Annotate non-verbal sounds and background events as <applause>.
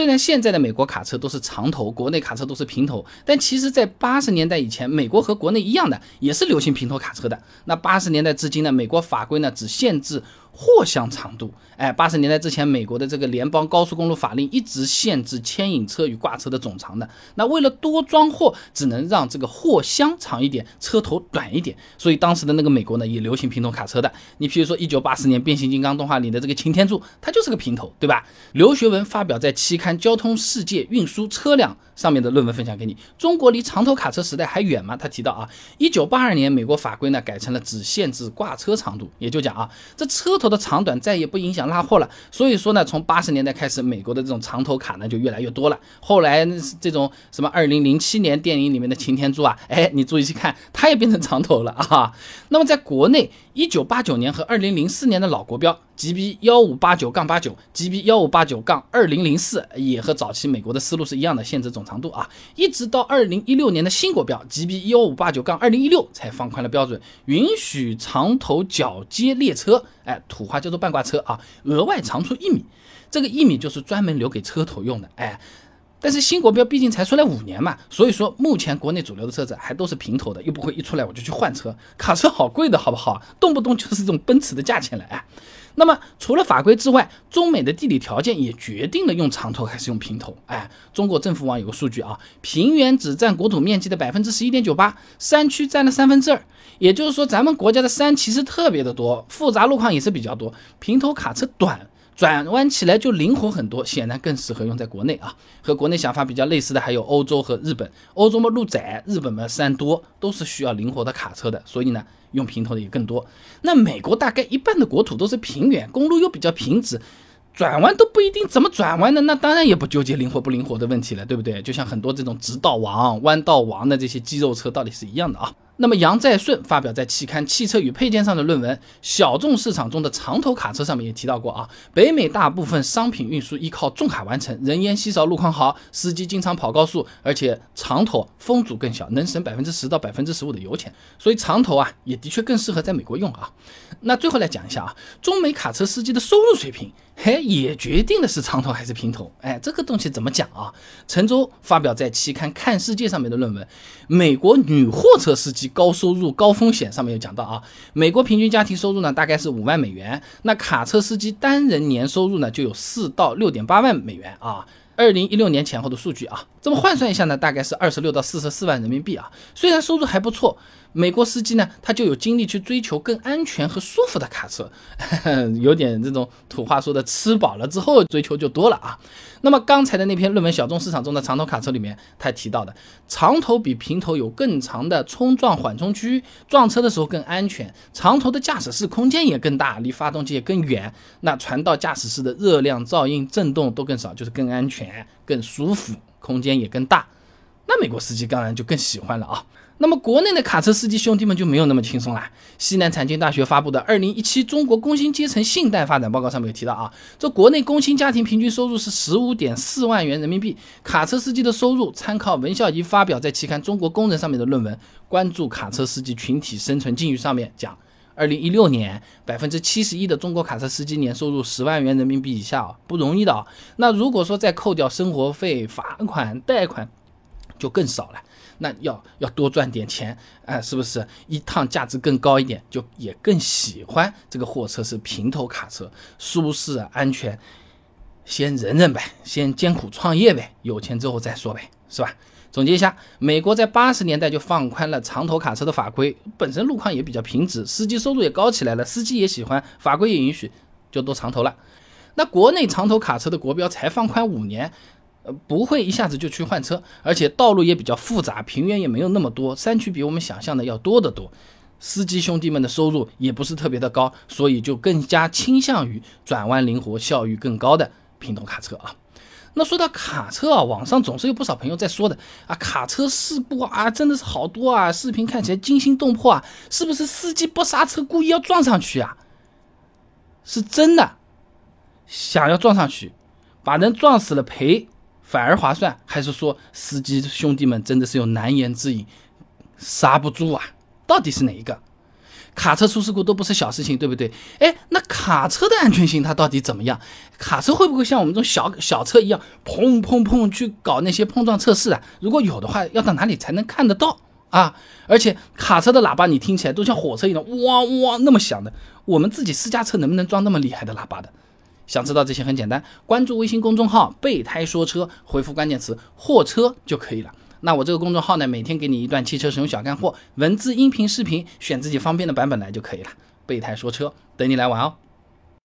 虽然现在的美国卡车都是长头，国内卡车都是平头，但其实，在八十年代以前，美国和国内一样的，也是流行平头卡车的。那八十年代至今呢，美国法规呢只限制。货箱长度，哎，八十年代之前，美国的这个联邦高速公路法令一直限制牵引车与挂车的总长的。那为了多装货，只能让这个货箱长一点，车头短一点。所以当时的那个美国呢，也流行平头卡车的。你比如说一九八四年变形金刚动画里的这个擎天柱，它就是个平头，对吧？刘学文发表在期刊《交通世界运输车辆》上面的论文分享给你。中国离长头卡车时代还远吗？他提到啊，一九八二年美国法规呢改成了只限制挂车长度，也就讲啊，这车头的长短再也不影响拉货了，所以说呢，从八十年代开始，美国的这种长头卡呢就越来越多了。后来这种什么二零零七年电影里面的擎天柱啊，哎，你注意去看，它也变成长头了 <laughs> 啊。那么在国内，一九八九年和二零零四年的老国标。GB 幺五八九杠八九，GB 幺五八九杠二零零四也和早期美国的思路是一样的，限制总长度啊，一直到二零一六年的新国标 GB 幺五八九杠二零一六才放宽了标准，允许长头角接列车，哎，土话叫做半挂车啊，额外长出一米，这个一米就是专门留给车头用的，哎。但是新国标毕竟才出来五年嘛，所以说目前国内主流的车子还都是平头的，又不会一出来我就去换车。卡车好贵的，好不好？动不动就是这种奔驰的价钱了哎。那么除了法规之外，中美的地理条件也决定了用长头还是用平头。哎，中国政府网有个数据啊，平原只占国土面积的百分之十一点九八，山区占了三分之二。也就是说，咱们国家的山其实特别的多，复杂路况也是比较多，平头卡车短。转弯起来就灵活很多，显然更适合用在国内啊。和国内想法比较类似的还有欧洲和日本。欧洲嘛路窄，日本嘛山多，都是需要灵活的卡车的，所以呢用平头的也更多。那美国大概一半的国土都是平原，公路又比较平直，转弯都不一定怎么转弯的，那当然也不纠结灵活不灵活的问题了，对不对？就像很多这种直道王、弯道王的这些肌肉车道理是一样的啊。那么杨再顺发表在期刊《汽车与配件》上的论文，小众市场中的长头卡车上面也提到过啊，北美大部分商品运输依靠重卡完成，人烟稀少，路况好，司机经常跑高速，而且长头风阻更小，能省百分之十到百分之十五的油钱，所以长头啊也的确更适合在美国用啊。那最后来讲一下啊，中美卡车司机的收入水平。嘿，也决定的是长头还是平头。哎，这个东西怎么讲啊？陈舟发表在期刊《看世界》上面的论文，《美国女货车司机高收入高风险》上面有讲到啊，美国平均家庭收入呢大概是五万美元，那卡车司机单人年收入呢就有四到六点八万美元啊。二零一六年前后的数据啊，这么换算一下呢，大概是二十六到四十四万人民币啊。虽然收入还不错，美国司机呢，他就有精力去追求更安全和舒服的卡车，<laughs> 有点这种土话说的，吃饱了之后追求就多了啊。那么刚才的那篇论文《小众市场中的长头卡车》里面，他提到的长头比平头有更长的冲撞缓冲区，撞车的时候更安全，长头的驾驶室空间也更大，离发动机也更远，那传到驾驶室的热量、噪音、震动都更少，就是更安全、更舒服，空间也更大。那美国司机当然就更喜欢了啊。那么国内的卡车司机兄弟们就没有那么轻松啦。西南财经大学发布的《二零一七中国工薪阶层信贷发展报告》上面有提到啊，这国内工薪家庭平均收入是十五点四万元人民币。卡车司机的收入，参考文孝仪发表在期刊《中国工人》上面的论文，关注卡车司机群体生存境遇上面讲，二零一六年百分之七十一的中国卡车司机年收入十万元人民币以下啊，不容易的啊。那如果说再扣掉生活费、罚款、贷款，就更少了。那要要多赚点钱，哎，是不是一趟价值更高一点，就也更喜欢这个货车是平头卡车，舒适安全，先忍忍呗，先艰苦创业呗，有钱之后再说呗，是吧？总结一下，美国在八十年代就放宽了长头卡车的法规，本身路况也比较平直，司机收入也高起来了，司机也喜欢，法规也允许，就都长头了。那国内长头卡车的国标才放宽五年。不会一下子就去换车，而且道路也比较复杂，平原也没有那么多，山区比我们想象的要多得多。司机兄弟们的收入也不是特别的高，所以就更加倾向于转弯灵活、效率更高的平头卡车啊。那说到卡车啊，网上总是有不少朋友在说的啊，卡车事故啊，真的是好多啊，视频看起来惊心动魄啊，是不是司机不刹车故意要撞上去啊？是真的，想要撞上去，把人撞死了赔？反而划算，还是说司机兄弟们真的是有难言之隐，刹不住啊？到底是哪一个？卡车出事故都不是小事情，对不对？哎，那卡车的安全性它到底怎么样？卡车会不会像我们这种小小车一样，砰砰砰去搞那些碰撞测试啊？如果有的话，要到哪里才能看得到啊？而且卡车的喇叭你听起来都像火车一样，哇哇那么响的，我们自己私家车能不能装那么厉害的喇叭的？想知道这些很简单，关注微信公众号“备胎说车”，回复关键词“货车”就可以了。那我这个公众号呢，每天给你一段汽车使用小干货，文字、音频、视频，选自己方便的版本来就可以了。备胎说车，等你来玩哦。